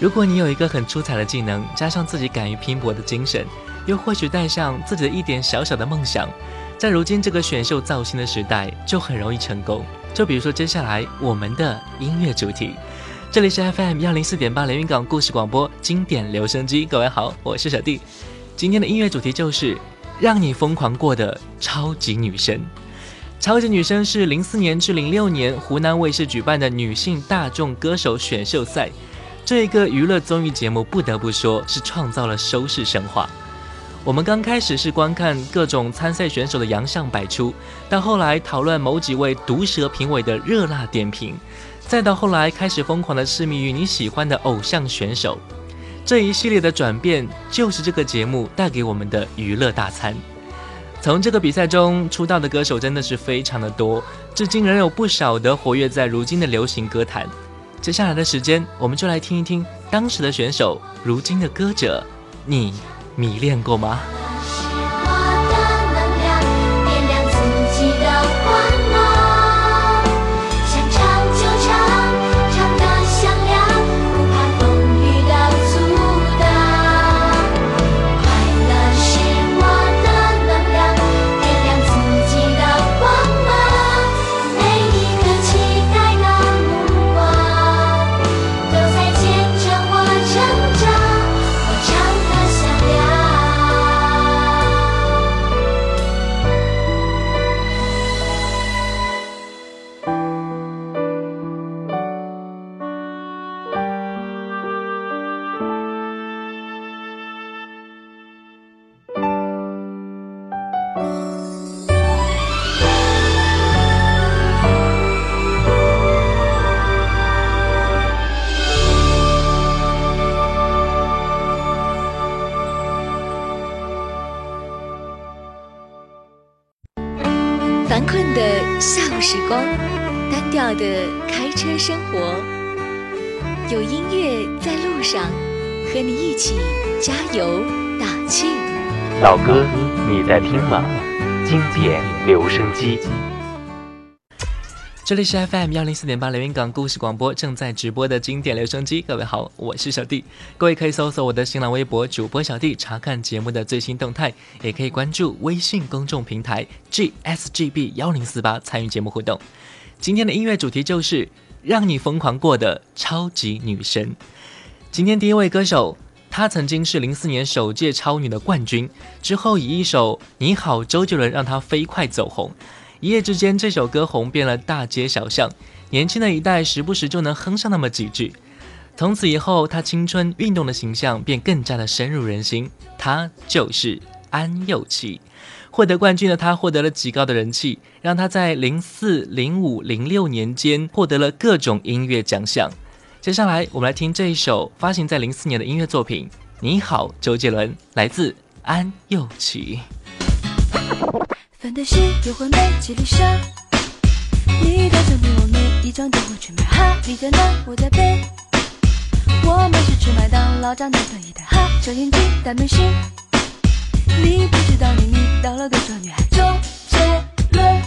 如果你有一个很出彩的技能，加上自己敢于拼搏的精神，又或许带上自己的一点小小的梦想，在如今这个选秀造星的时代，就很容易成功。就比如说接下来我们的音乐主题，这里是 FM 幺零四点八连云港故事广播经典留声机，各位好，我是小弟。今天的音乐主题就是让你疯狂过的超级女神。超级女声是零四年至零六年湖南卫视举办的女性大众歌手选秀赛，这一个娱乐综艺节目不得不说是创造了收视神话。我们刚开始是观看各种参赛选手的洋相百出，到后来讨论某几位毒舌评委的热辣点评，再到后来开始疯狂的痴迷于你喜欢的偶像选手，这一系列的转变就是这个节目带给我们的娱乐大餐。从这个比赛中出道的歌手真的是非常的多，至今仍有不少的活跃在如今的流行歌坛。接下来的时间，我们就来听一听当时的选手，如今的歌者，你迷恋过吗？老哥，你在听吗？经典留声机。这里是 FM 幺零四点八连云港故事广播正在直播的经典留声机。各位好，我是小弟。各位可以搜索我的新浪微博主播小弟，查看节目的最新动态，也可以关注微信公众平台 GSGB 幺零四八参与节目互动。今天的音乐主题就是。让你疯狂过的超级女神。今天第一位歌手，她曾经是零四年首届超女的冠军，之后以一首《你好周杰伦》让她飞快走红，一夜之间这首歌红遍了大街小巷，年轻的一代时不时就能哼上那么几句。从此以后，她青春运动的形象便更加的深入人心。她就是安又琪。获得冠军的她获得了极高的人气，让她在零四、零五、零六年间获得了各种音乐奖项。接下来，我们来听这一首发行在零四年的音乐作品《你好，周杰伦》，来自安又琪。范德西又会美，吉丽莎，你的照片我每一张都会去买哈，你在哪？我在北。我们是吃麦当劳长大的一代哈，小眼睛大明星。你不知道你迷倒了多少女孩？周杰伦，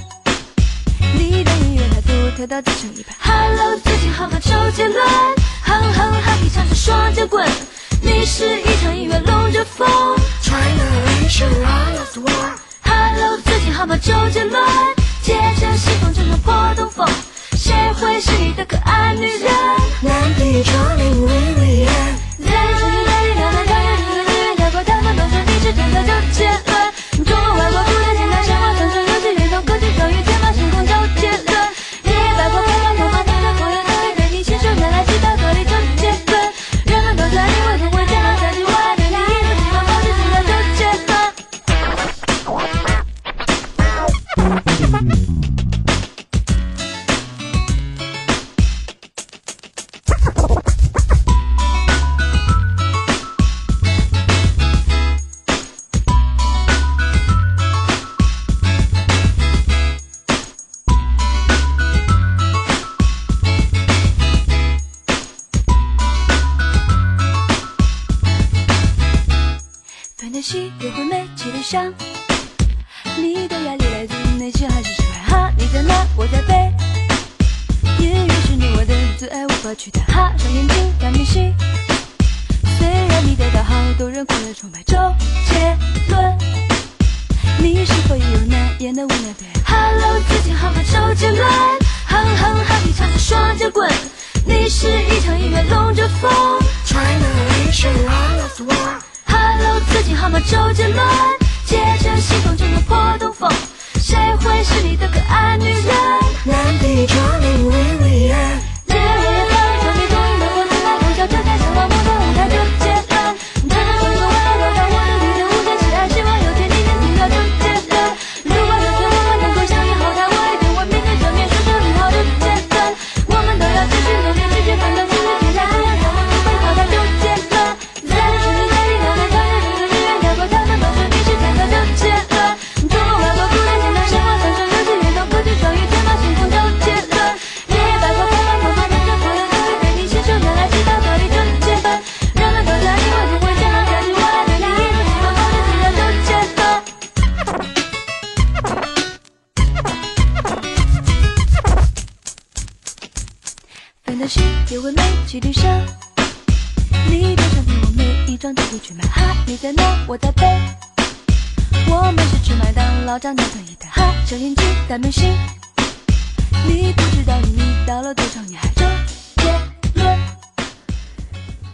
你的音乐太独特到自成一派。Hello，最近好吗？周杰伦，哼哼哈，一唱着双截棍。你是一场音乐龙卷风。Hello，最近好吗？周杰伦，借着西风乘着破东风。谁会是你的可爱女人？南地窗棂薇薇安。真的周杰伦，中国外国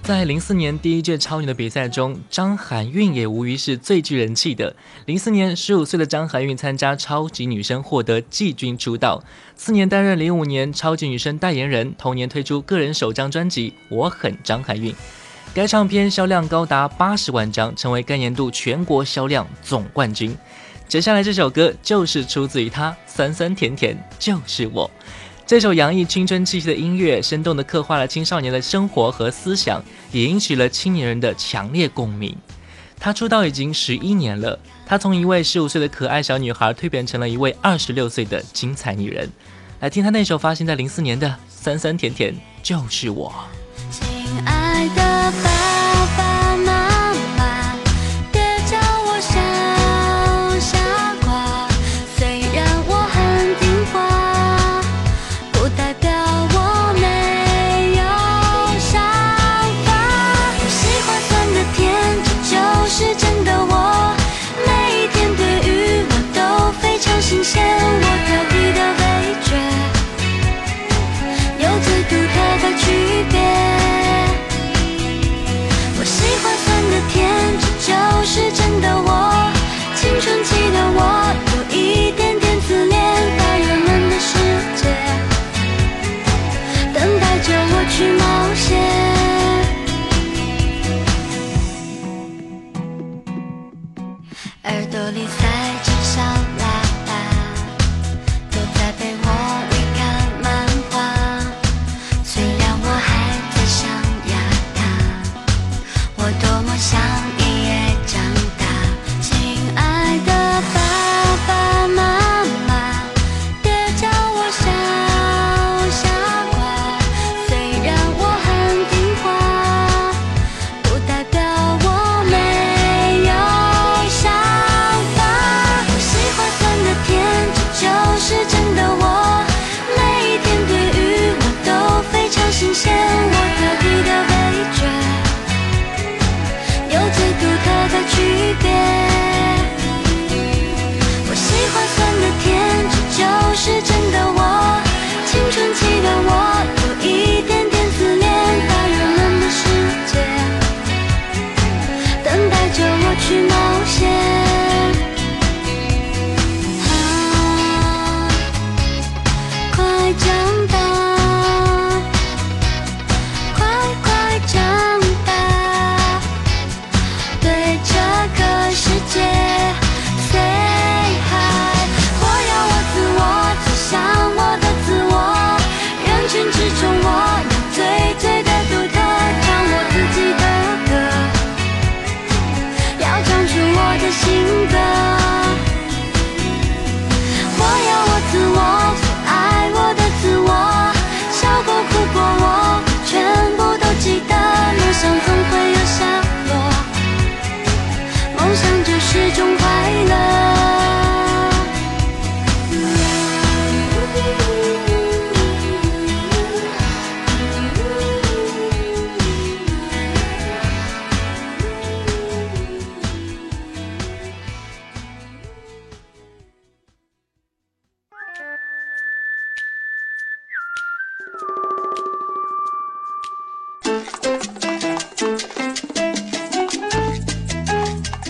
在零四年第一届超女的比赛中，张含韵也无疑是最具人气的。零四年，十五岁的张含韵参加超级女声，获得季军出道。次年担任零五年超级女声代言人，同年推出个人首张专辑《我很张含韵》，该唱片销量高达八十万张，成为该年度全国销量总冠军。接下来这首歌就是出自于她，酸酸甜甜就是我。这首洋溢青春气息的音乐，生动地刻画了青少年的生活和思想，也引起了青年人的强烈共鸣。她出道已经十一年了，她从一位十五岁的可爱小女孩蜕变成了一位二十六岁的精彩女人。来听她那首发行在零四年的《酸酸甜甜就是我》。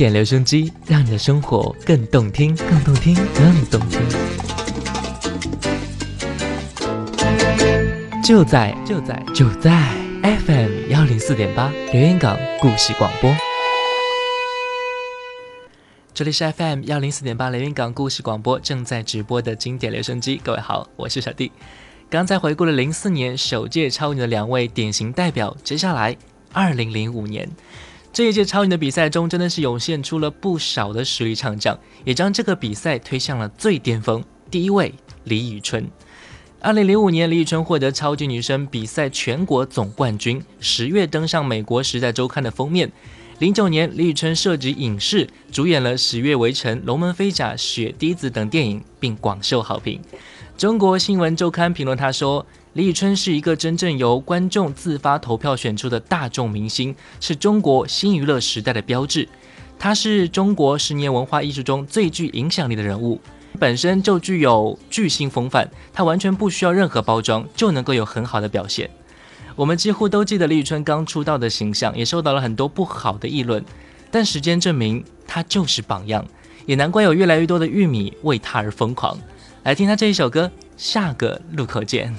典留声机，让你的生活更动听，更动听，更动听。就在就在就在 FM 幺零四点八留言港故事广播。这里是 FM 幺零四点八连云港故事广播正在直播的经典留声机。各位好，我是小弟。刚才回顾了零四年首届超女的两位典型代表，接下来二零零五年。这一届超女的比赛中，真的是涌现出了不少的实力唱将，也将这个比赛推向了最巅峰。第一位，李宇春。二零零五年，李宇春获得超级女声比赛全国总冠军，十月登上美国《时代周刊》的封面。零九年，李宇春涉及影视，主演了《十月围城》《龙门飞甲》《雪滴子》等电影，并广受好评。中国新闻周刊评论他说。李宇春是一个真正由观众自发投票选出的大众明星，是中国新娱乐时代的标志。她是中国十年文化艺术中最具影响力的人物，本身就具有巨星风范，她完全不需要任何包装就能够有很好的表现。我们几乎都记得李宇春刚出道的形象，也受到了很多不好的议论，但时间证明她就是榜样，也难怪有越来越多的玉米为她而疯狂。来听他这一首歌，下个路口见。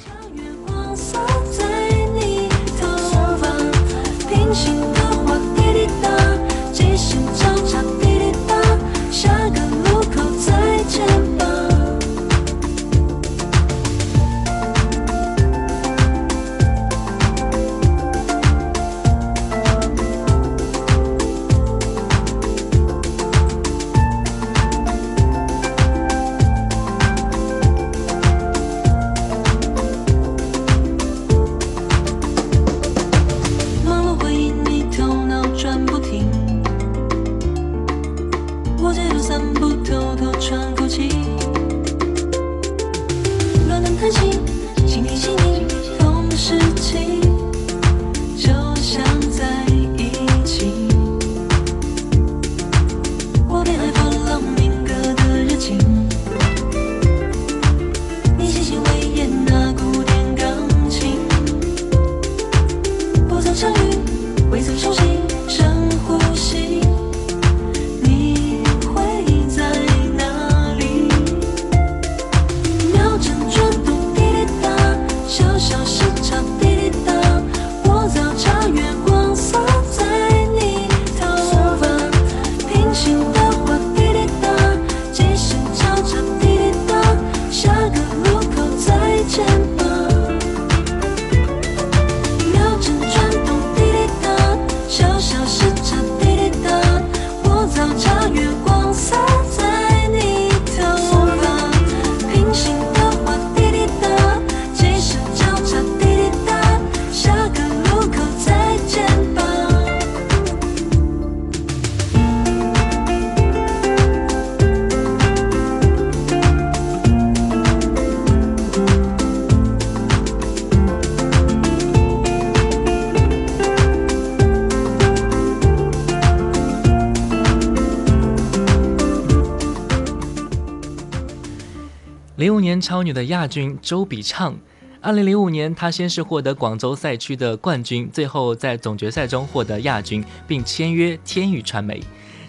零五年超女的亚军周笔畅，二零零五年她先是获得广州赛区的冠军，最后在总决赛中获得亚军，并签约天宇传媒。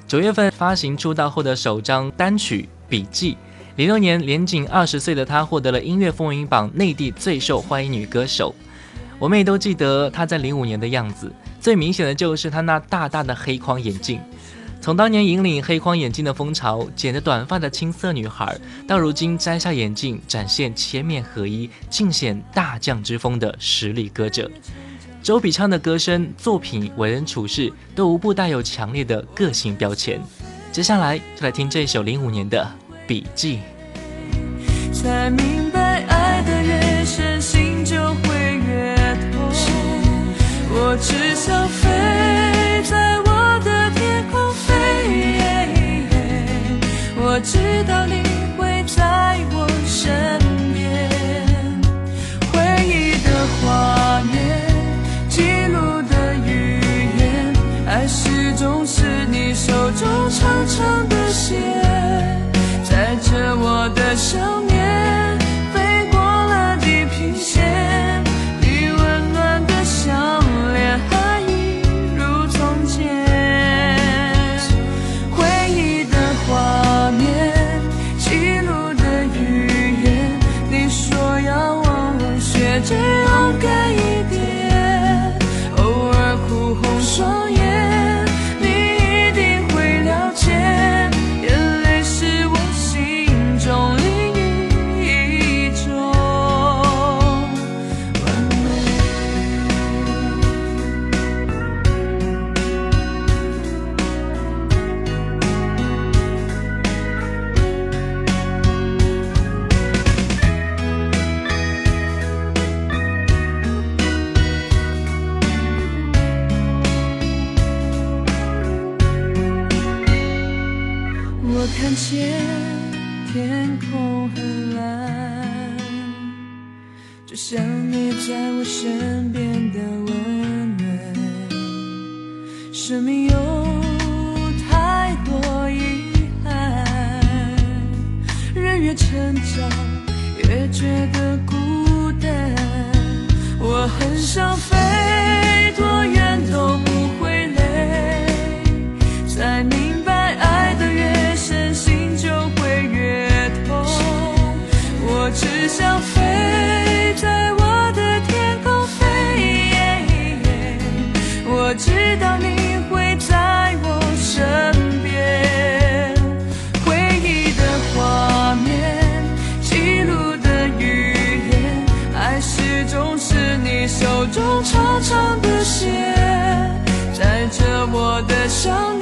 九月份发行出道后的首张单曲《笔记》。零六年年仅二十岁的她获得了音乐风云榜内地最受欢迎女歌手。我们也都记得她在零五年的样子，最明显的就是她那大大的黑框眼镜。从当年引领黑框眼镜的风潮，剪着短发的青涩女孩，到如今摘下眼镜，展现千面合一、尽显大将之风的实力歌者。周笔畅的歌声、作品、为人处事，都无不带有强烈的个性标签。接下来就来听这首零五年的《笔记》。才明白，爱的越深，心就会越痛。我只想飞在我知道你会在我身边。回忆的画面，记录的语言，爱始终是你手中长长的线，载着我的想念，想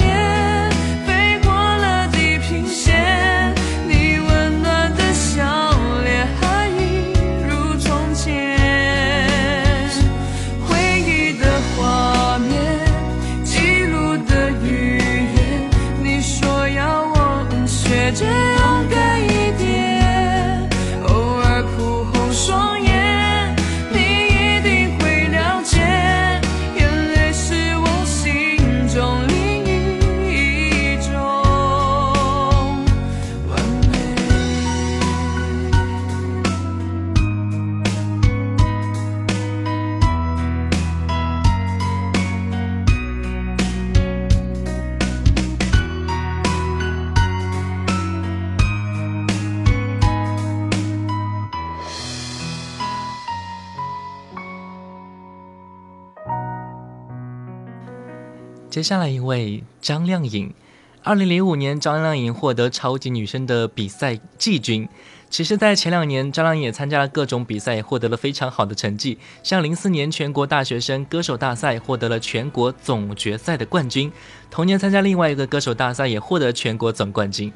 接下来一位张靓颖，二零零五年张靓颖获得超级女声的比赛季军。其实，在前两年，张靓颖也参加了各种比赛，也获得了非常好的成绩。像零四年全国大学生歌手大赛获得了全国总决赛的冠军，同年参加另外一个歌手大赛也获得全国总冠军，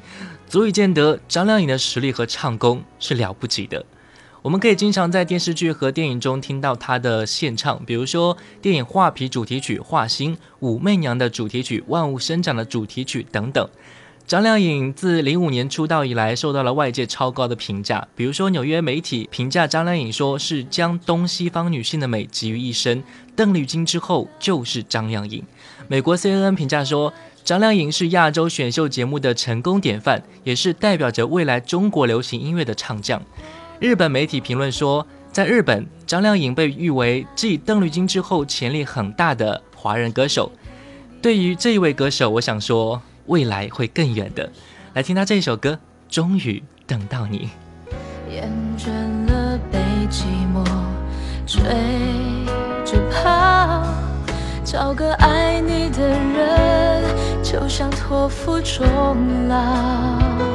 足以见得张靓颖的实力和唱功是了不起的。我们可以经常在电视剧和电影中听到她的献唱，比如说电影《画皮》主题曲《画心》，《武媚娘》的主题曲《万物生长》的主题曲等等。张靓颖自零五年出道以来，受到了外界超高的评价，比如说纽约媒体评价张靓颖说是将东西方女性的美集于一身，邓丽君之后就是张靓颖。美国 CNN 评价说，张靓颖是亚洲选秀节目的成功典范，也是代表着未来中国流行音乐的唱将。日本媒体评论说，在日本，张靓颖被誉为继邓丽君之后潜力很大的华人歌手。对于这一位歌手，我想说，未来会更远的。来听他这一首歌，终于等到你。厌倦了被寂寞追着跑，找个爱你的人，就像托付终老。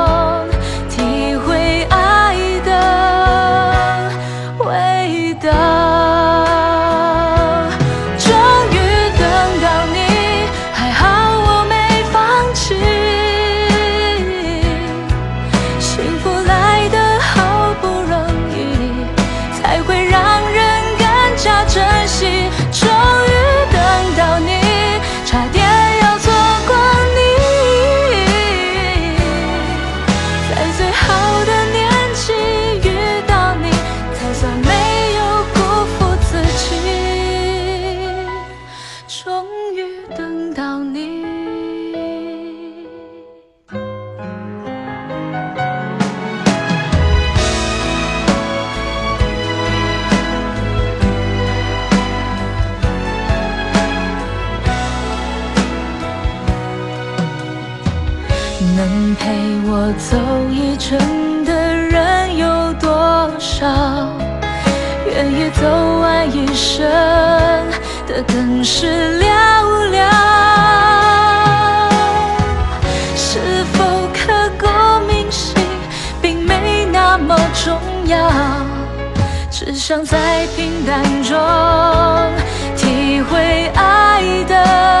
想在平淡中体会爱的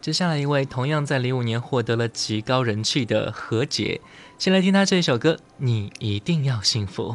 接下来一位同样在零五年获得了极高人气的何洁，先来听她这一首歌《你一定要幸福》。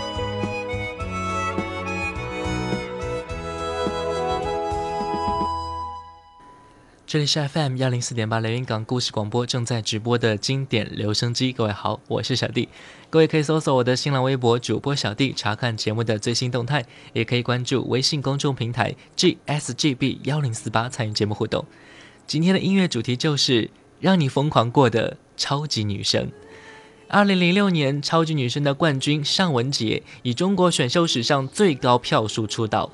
这里是 FM 幺零四点八连云港故事广播正在直播的经典留声机，各位好，我是小弟。各位可以搜索我的新浪微博主播小弟，查看节目的最新动态，也可以关注微信公众平台 GSGB 幺零四八参与节目互动。今天的音乐主题就是让你疯狂过的超级女声。二零零六年超级女声的冠军尚雯婕以中国选秀史上最高票数出道，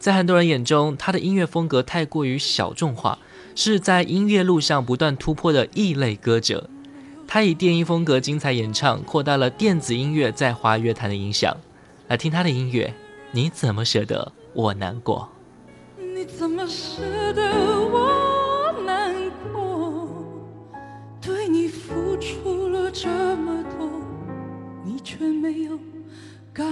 在很多人眼中，她的音乐风格太过于小众化。是在音乐路上不断突破的异类歌者，他以电音风格精彩演唱，扩大了电子音乐在华乐坛的影响。来听他的音乐，你怎么舍得我难过？你怎么舍得我难过？对你付出了这么多，你却没有感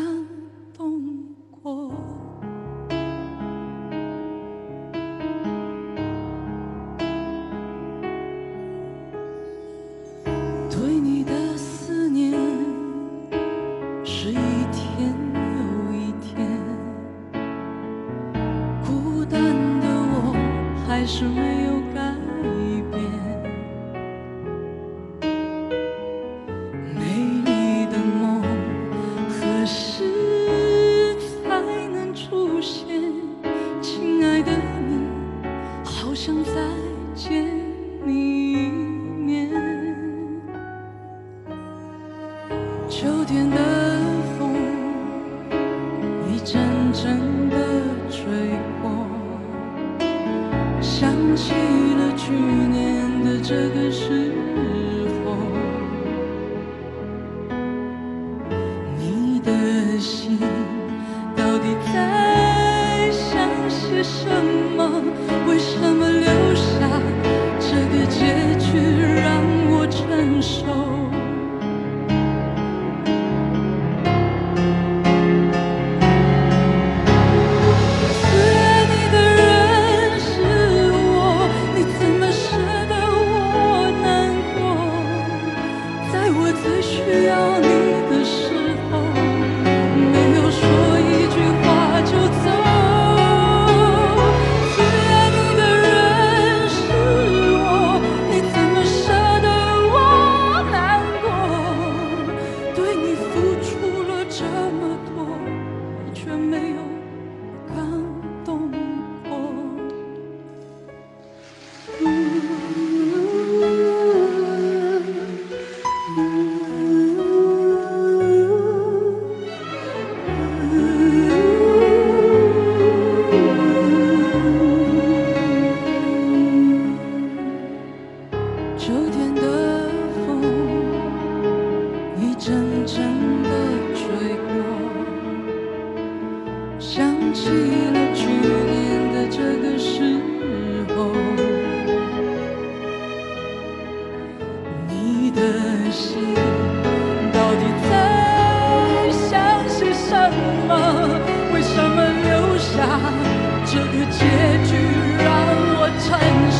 time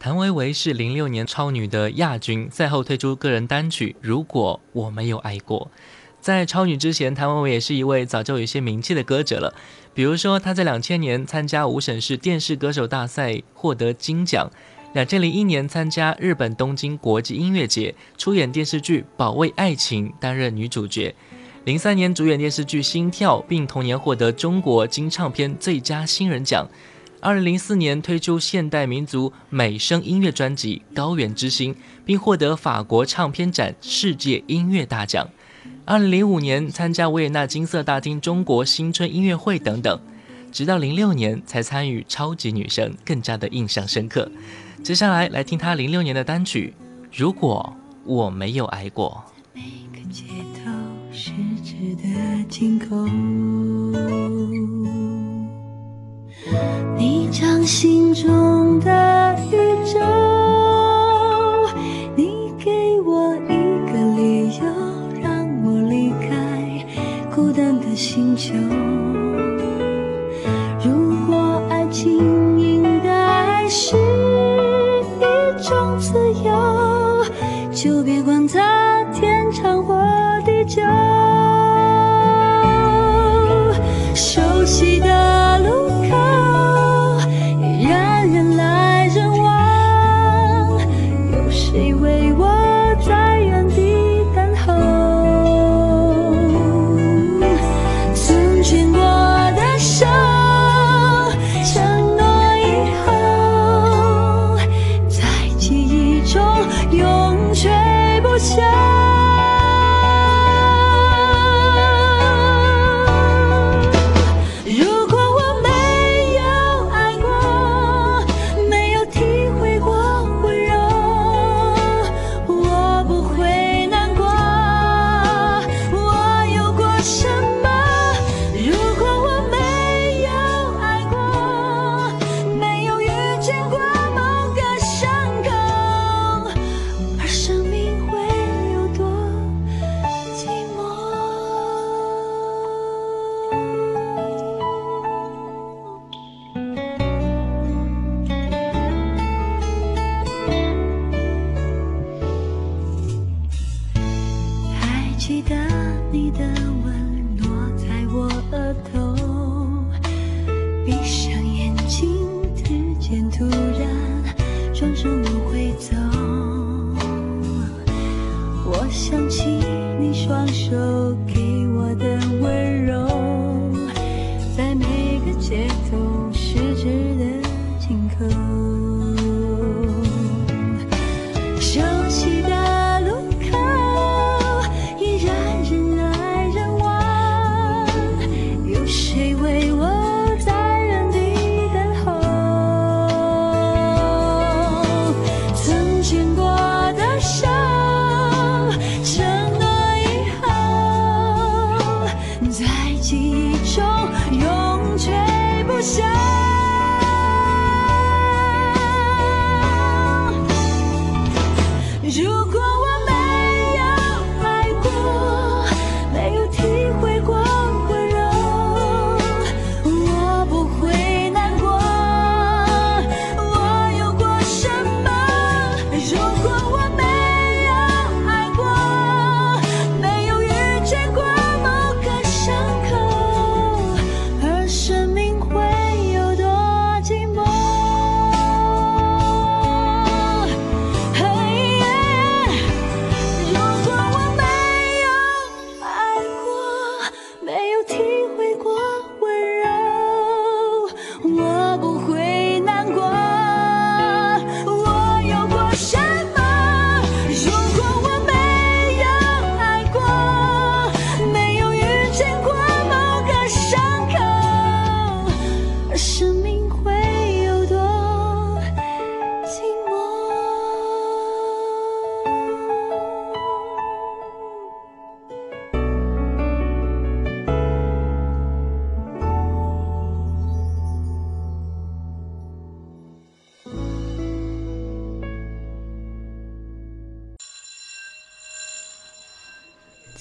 谭维维是零六年超女的亚军，赛后推出个人单曲《如果我没有爱过》。在超女之前，谭维维也是一位早就有一些名气的歌者了。比如说，她在两千年参加五省市电视歌手大赛获得金奖，两千零一年参加日本东京国际音乐节，出演电视剧《保卫爱情》，担任女主角。零三年主演电视剧《心跳》，并同年获得中国金唱片最佳新人奖。二零零四年推出现代民族美声音乐专辑《高原之心》，并获得法国唱片展世界音乐大奖。二零零五年参加维也纳金色大厅中国新春音乐会等等，直到零六年才参与超级女声，更加的印象深刻。接下来来听她零六年的单曲《如果我没有爱过》。每个街头的惊恐，你掌心中的宇宙，你给我一个理由，让我离开孤单的星球。如果爱情应该是一种自由，就别管它天长或地久。双手。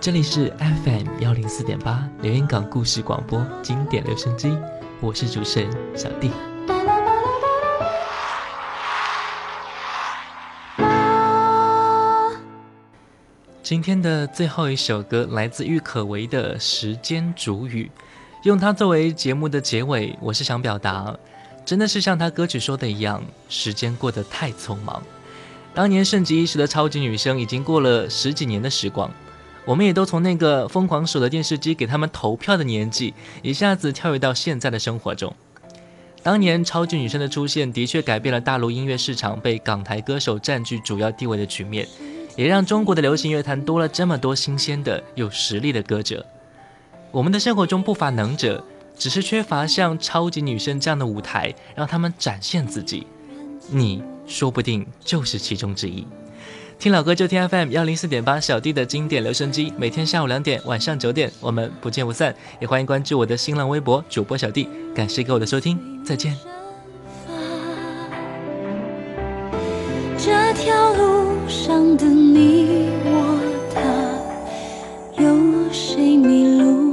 这里是 FM 幺零四点八连云港故事广播经典留声机，我是主持人小弟。今天的最后一首歌来自郁可唯的《时间煮雨》，用它作为节目的结尾，我是想表达，真的是像他歌曲说的一样，时间过得太匆忙。当年盛极一时的超级女声，已经过了十几年的时光。我们也都从那个疯狂守着电视机给他们投票的年纪，一下子跳跃到现在的生活中。当年超级女声的出现，的确改变了大陆音乐市场被港台歌手占据主要地位的局面，也让中国的流行乐坛多了这么多新鲜的、有实力的歌者。我们的生活中不乏能者，只是缺乏像超级女声这样的舞台，让他们展现自己。你说不定就是其中之一。听老歌就听 FM 幺零四点八小弟的经典留声机，每天下午两点、晚上九点，我们不见不散。也欢迎关注我的新浪微博主播小弟，感谢各位的收听，再见。这条路上的你我他，有谁迷路